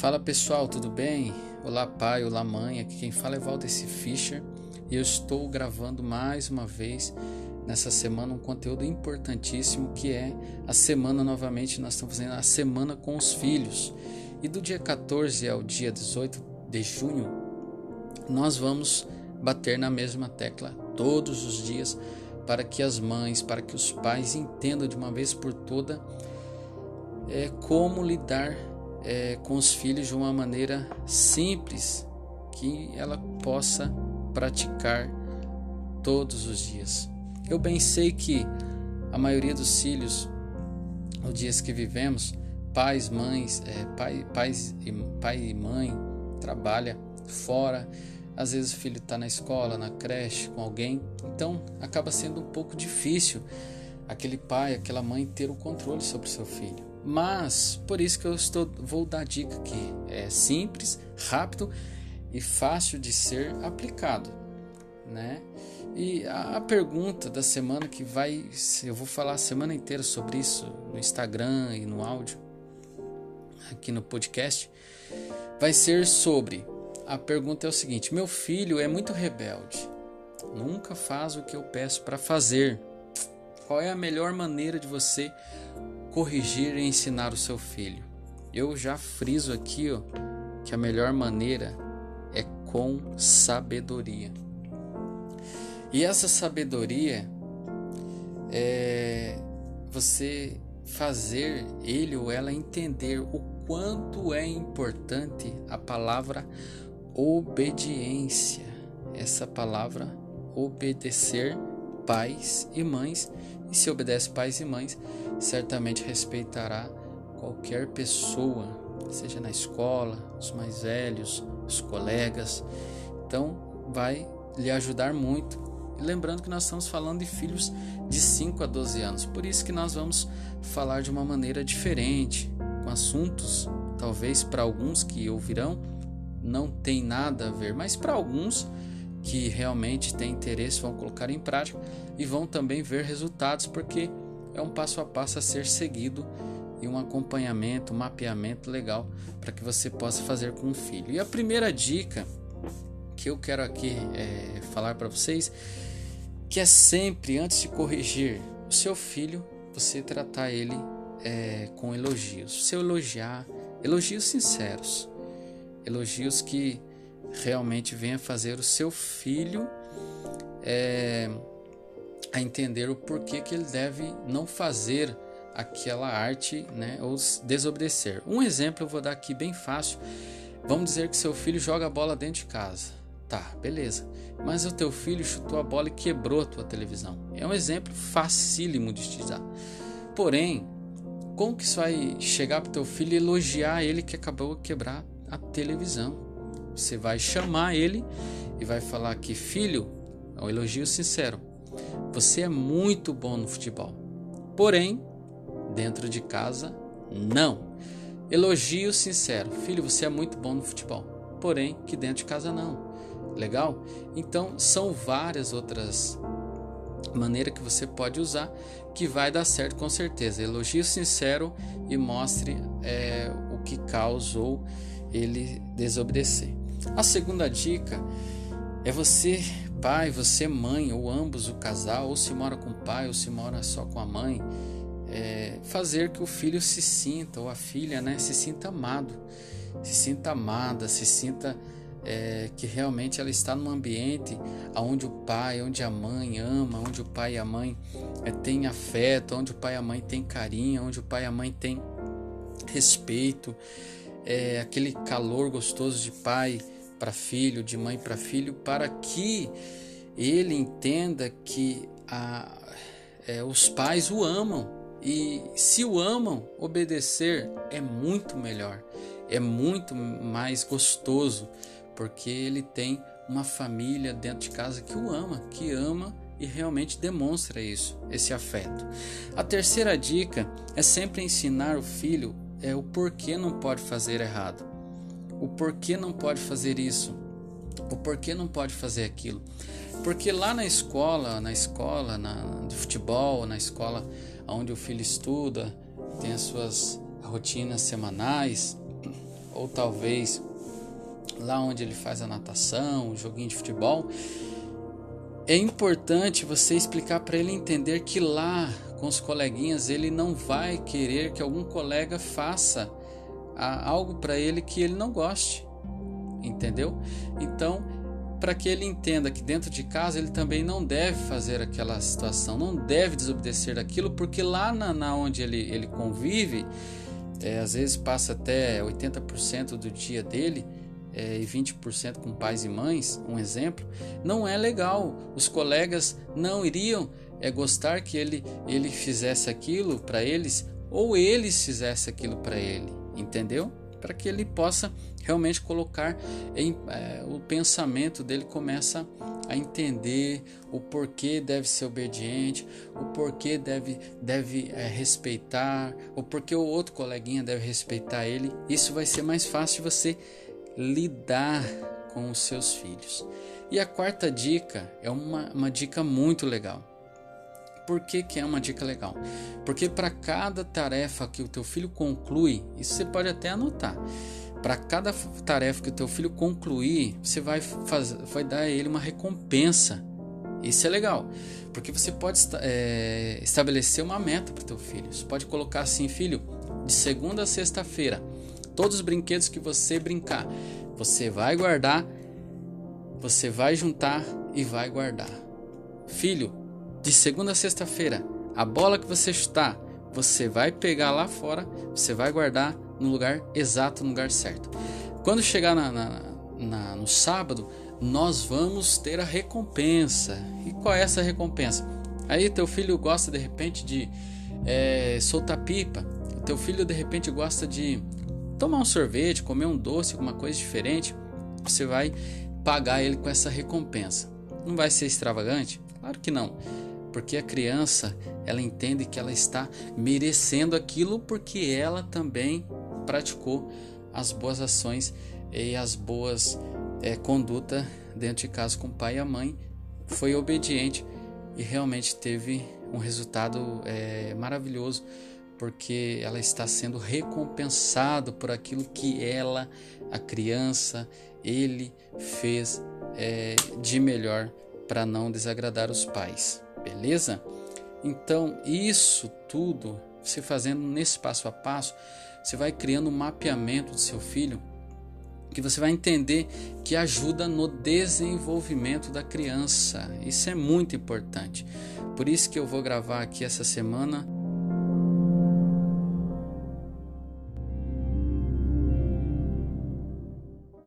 Fala pessoal, tudo bem? Olá pai, olá mãe, aqui quem fala é Valdeci Fischer e eu estou gravando mais uma vez nessa semana um conteúdo importantíssimo que é a semana novamente, nós estamos fazendo a semana com os filhos. E do dia 14 ao dia 18 de junho, nós vamos bater na mesma tecla todos os dias para que as mães, para que os pais entendam de uma vez por toda é, como lidar é, com os filhos de uma maneira simples que ela possa praticar todos os dias. Eu bem sei que a maioria dos filhos, nos dias que vivemos, pais, mães, é, pai, pais e, pai e mãe trabalha fora, às vezes o filho está na escola, na creche, com alguém, então acaba sendo um pouco difícil aquele pai, aquela mãe ter o controle sobre o seu filho. Mas por isso que eu estou vou dar dica aqui. É simples, rápido e fácil de ser aplicado, né? E a pergunta da semana que vai, eu vou falar a semana inteira sobre isso no Instagram e no áudio, aqui no podcast, vai ser sobre. A pergunta é o seguinte: meu filho é muito rebelde, nunca faz o que eu peço para fazer. Qual é a melhor maneira de você corrigir e ensinar o seu filho. Eu já friso aqui ó, que a melhor maneira é com sabedoria. E essa sabedoria é você fazer ele ou ela entender o quanto é importante a palavra obediência. Essa palavra obedecer pais e mães, e se obedece pais e mães, certamente respeitará qualquer pessoa, seja na escola, os mais velhos, os colegas. Então, vai lhe ajudar muito. E lembrando que nós estamos falando de filhos de 5 a 12 anos, por isso que nós vamos falar de uma maneira diferente, com assuntos, talvez para alguns que ouvirão, não tem nada a ver, mas para alguns que realmente têm interesse vão colocar em prática e vão também ver resultados, porque é um passo a passo a ser seguido e um acompanhamento, um mapeamento legal para que você possa fazer com o filho. E a primeira dica que eu quero aqui é, falar para vocês que é sempre antes de corrigir o seu filho, você tratar ele é, com elogios. Se elogiar, elogios sinceros, elogios que realmente venha fazer o seu filho é, a entender o porquê que ele deve não fazer aquela arte, né, ou desobedecer. Um exemplo eu vou dar aqui bem fácil. Vamos dizer que seu filho joga a bola dentro de casa. Tá, beleza. Mas o teu filho chutou a bola e quebrou a tua televisão. É um exemplo facílimo de utilizar. Porém, como que isso vai chegar para o teu filho e elogiar ele que acabou de quebrar a televisão? Você vai chamar ele e vai falar que filho, é um elogio sincero. Você é muito bom no futebol. Porém, dentro de casa, não. Elogio sincero. Filho, você é muito bom no futebol. Porém, que dentro de casa não. Legal? Então, são várias outras maneiras que você pode usar que vai dar certo com certeza. Elogio sincero e mostre é, o que causou ele desobedecer. A segunda dica é você pai, você mãe, ou ambos o casal, ou se mora com o pai, ou se mora só com a mãe, é, fazer que o filho se sinta, ou a filha, né, se sinta amado, se sinta amada, se sinta é, que realmente ela está num ambiente onde o pai, onde a mãe ama, onde o pai e a mãe é, têm afeto, onde o pai e a mãe têm carinho, onde o pai e a mãe têm respeito, é, aquele calor gostoso de pai para filho, de mãe para filho, para que ele entenda que a, é, os pais o amam. E se o amam, obedecer é muito melhor, é muito mais gostoso, porque ele tem uma família dentro de casa que o ama, que ama e realmente demonstra isso, esse afeto. A terceira dica é sempre ensinar o filho é o porquê não pode fazer errado o porquê não pode fazer isso, o porquê não pode fazer aquilo. Porque lá na escola, na escola na, de futebol, na escola onde o filho estuda, tem as suas rotinas semanais, ou talvez lá onde ele faz a natação, o joguinho de futebol, é importante você explicar para ele entender que lá com os coleguinhas ele não vai querer que algum colega faça algo para ele que ele não goste, entendeu? Então, para que ele entenda que dentro de casa ele também não deve fazer aquela situação, não deve desobedecer aquilo, porque lá na, na onde ele, ele convive, é, às vezes passa até 80% do dia dele é, e 20% com pais e mães, um exemplo, não é legal. Os colegas não iriam é, gostar que ele, ele fizesse aquilo para eles ou eles fizessem aquilo para ele, entendeu? Para que ele possa realmente colocar em é, o pensamento dele começa a entender o porquê deve ser obediente, o porquê deve, deve é, respeitar, o porquê o outro coleguinha deve respeitar ele. Isso vai ser mais fácil de você lidar com os seus filhos. E a quarta dica é uma, uma dica muito legal. Por que, que é uma dica legal? Porque para cada tarefa que o teu filho conclui, isso você pode até anotar. Para cada tarefa que o teu filho concluir, você vai, fazer, vai dar a ele uma recompensa. Isso é legal, porque você pode é, estabelecer uma meta para o teu filho. Você pode colocar assim, filho, de segunda a sexta-feira, todos os brinquedos que você brincar, você vai guardar, você vai juntar e vai guardar. Filho, de segunda a sexta-feira, a bola que você chutar, você vai pegar lá fora, você vai guardar no lugar exato, no lugar certo. Quando chegar na, na, na, no sábado, nós vamos ter a recompensa. E qual é essa recompensa? Aí teu filho gosta de repente de é, soltar pipa, teu filho de repente gosta de tomar um sorvete, comer um doce, alguma coisa diferente, você vai pagar ele com essa recompensa. Não vai ser extravagante? Claro que não porque a criança ela entende que ela está merecendo aquilo porque ela também praticou as boas ações e as boas é, conduta dentro de casa com o pai e a mãe, foi obediente e realmente teve um resultado é, maravilhoso porque ela está sendo recompensado por aquilo que ela, a criança, ele fez é, de melhor para não desagradar os pais. Beleza? Então, isso tudo, você fazendo nesse passo a passo, você vai criando um mapeamento do seu filho que você vai entender que ajuda no desenvolvimento da criança. Isso é muito importante. Por isso que eu vou gravar aqui essa semana